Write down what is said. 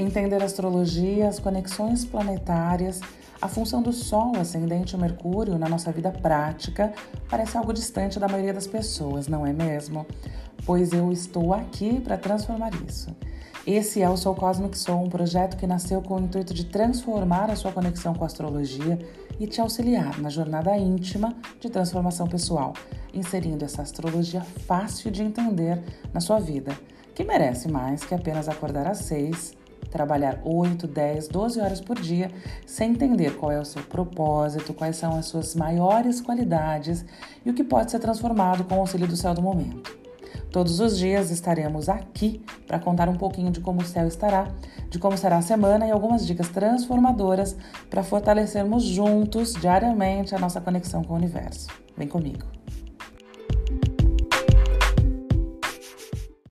Entender a astrologia, as conexões planetárias, a função do Sol, ascendente Mercúrio, na nossa vida prática parece algo distante da maioria das pessoas, não é mesmo? Pois eu estou aqui para transformar isso. Esse é o Soul Cosmic Soul, um projeto que nasceu com o intuito de transformar a sua conexão com a astrologia e te auxiliar na jornada íntima de transformação pessoal, inserindo essa astrologia fácil de entender na sua vida, que merece mais que apenas acordar às seis trabalhar 8, 10, 12 horas por dia sem entender qual é o seu propósito, quais são as suas maiores qualidades e o que pode ser transformado com o auxílio do céu do momento. Todos os dias estaremos aqui para contar um pouquinho de como o céu estará, de como será a semana e algumas dicas transformadoras para fortalecermos juntos diariamente a nossa conexão com o universo. Vem comigo.